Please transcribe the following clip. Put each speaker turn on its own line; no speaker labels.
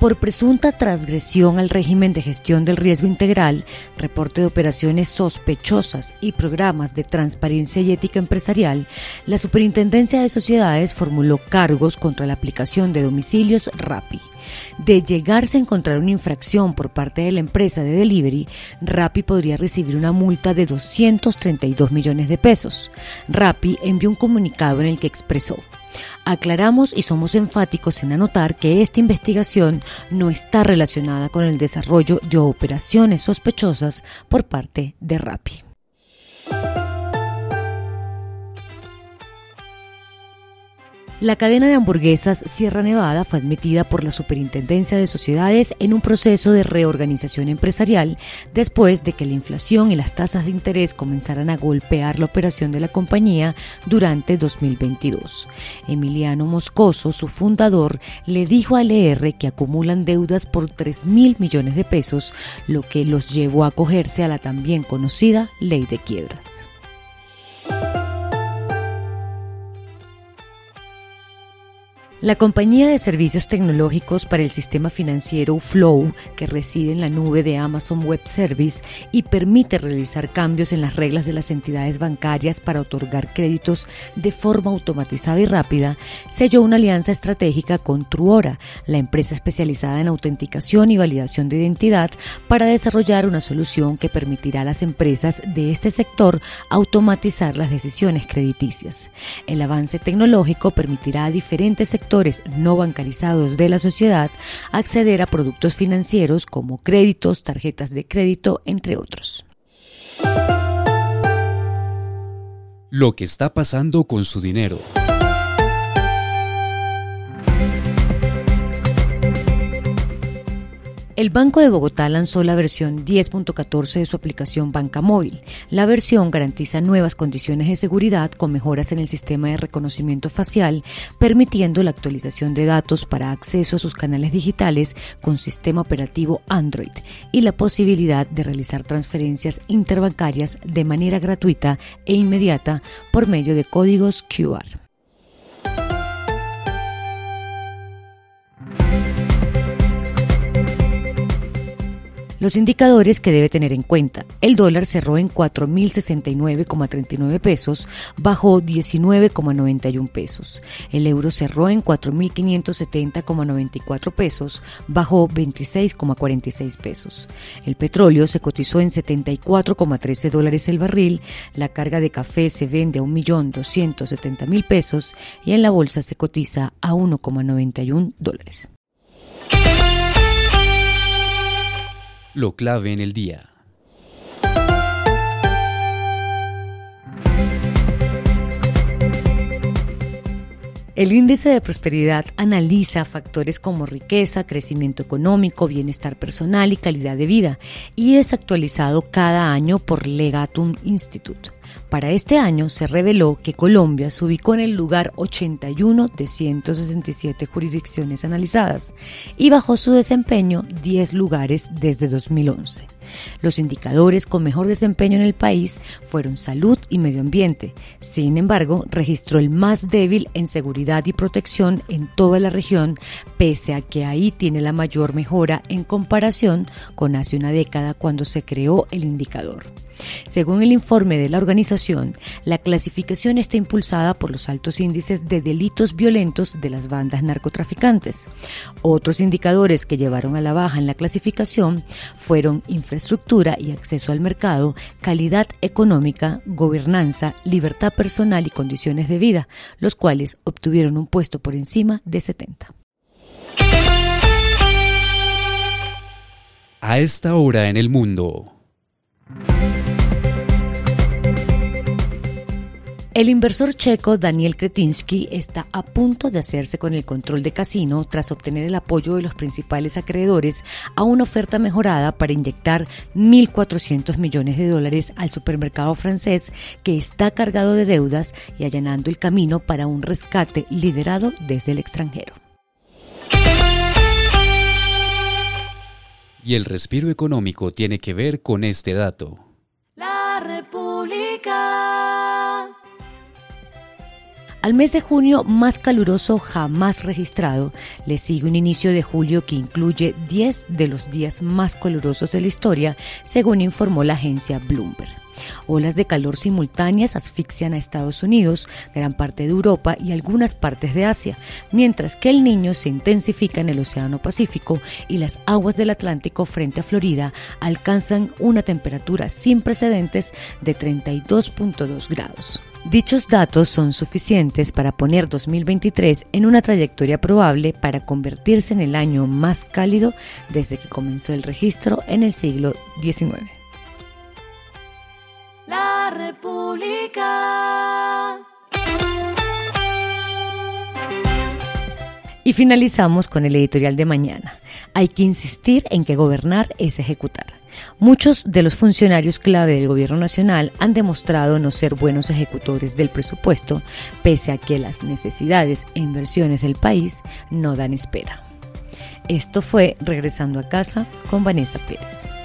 Por presunta transgresión al régimen de gestión del riesgo integral, reporte de operaciones sospechosas y programas de transparencia y ética empresarial, la Superintendencia de Sociedades formuló cargos contra la aplicación de domicilios RAPI. De llegarse a encontrar una infracción por parte de la empresa de delivery, Rappi podría recibir una multa de 232 millones de pesos. Rappi envió un comunicado en el que expresó Aclaramos y somos enfáticos en anotar que esta investigación no está relacionada con el desarrollo de operaciones sospechosas por parte de Rappi. La cadena de hamburguesas Sierra Nevada fue admitida por la Superintendencia de Sociedades en un proceso de reorganización empresarial después de que la inflación y las tasas de interés comenzaran a golpear la operación de la compañía durante 2022. Emiliano Moscoso, su fundador, le dijo al ER que acumulan deudas por 3 mil millones de pesos, lo que los llevó a acogerse a la también conocida ley de quiebras. La compañía de servicios tecnológicos para el sistema financiero Flow, que reside en la nube de Amazon Web Service y permite realizar cambios en las reglas de las entidades bancarias para otorgar créditos de forma automatizada y rápida, selló una alianza estratégica con Truora, la empresa especializada en autenticación y validación de identidad, para desarrollar una solución que permitirá a las empresas de este sector automatizar las decisiones crediticias. El avance tecnológico permitirá a diferentes sectores no bancarizados de la sociedad acceder a productos financieros como créditos, tarjetas de crédito, entre otros.
Lo que está pasando con su dinero.
El Banco de Bogotá lanzó la versión 10.14 de su aplicación Banca Móvil. La versión garantiza nuevas condiciones de seguridad con mejoras en el sistema de reconocimiento facial, permitiendo la actualización de datos para acceso a sus canales digitales con sistema operativo Android y la posibilidad de realizar transferencias interbancarias de manera gratuita e inmediata por medio de códigos QR. Los indicadores que debe tener en cuenta. El dólar cerró en 4.069,39 pesos, bajó 19,91 pesos. El euro cerró en 4.570,94 pesos, bajó 26,46 pesos. El petróleo se cotizó en 74,13 dólares el barril. La carga de café se vende a 1.270.000 pesos y en la bolsa se cotiza a 1,91 dólares.
Lo clave en el día.
El índice de prosperidad analiza factores como riqueza, crecimiento económico, bienestar personal y calidad de vida y es actualizado cada año por Legatum Institute. Para este año se reveló que Colombia se ubicó en el lugar 81 de 167 jurisdicciones analizadas y bajó su desempeño 10 lugares desde 2011. Los indicadores con mejor desempeño en el país fueron salud y medio ambiente. Sin embargo, registró el más débil en seguridad y protección en toda la región, pese a que ahí tiene la mayor mejora en comparación con hace una década cuando se creó el indicador. Según el informe de la organización, la clasificación está impulsada por los altos índices de delitos violentos de las bandas narcotraficantes. Otros indicadores que llevaron a la baja en la clasificación fueron infraestructura y acceso al mercado, calidad económica, gobernanza, libertad personal y condiciones de vida, los cuales obtuvieron un puesto por encima de 70.
A esta hora en el mundo.
El inversor checo Daniel Kretinsky está a punto de hacerse con el control de Casino tras obtener el apoyo de los principales acreedores a una oferta mejorada para inyectar 1.400 millones de dólares al supermercado francés que está cargado de deudas y allanando el camino para un rescate liderado desde el extranjero.
Y el respiro económico tiene que ver con este dato.
La Al mes de junio más caluroso jamás registrado le sigue un inicio de julio que incluye 10 de los días más calurosos de la historia, según informó la agencia Bloomberg. Olas de calor simultáneas asfixian a Estados Unidos, gran parte de Europa y algunas partes de Asia, mientras que el niño se intensifica en el Océano Pacífico y las aguas del Atlántico frente a Florida alcanzan una temperatura sin precedentes de 32.2 grados. Dichos datos son suficientes para poner 2023 en una trayectoria probable para convertirse en el año más cálido desde que comenzó el registro en el siglo XIX. Y finalizamos con el editorial de mañana. Hay que insistir en que gobernar es ejecutar. Muchos de los funcionarios clave del Gobierno Nacional han demostrado no ser buenos ejecutores del presupuesto, pese a que las necesidades e inversiones del país no dan espera. Esto fue Regresando a casa con Vanessa Pérez.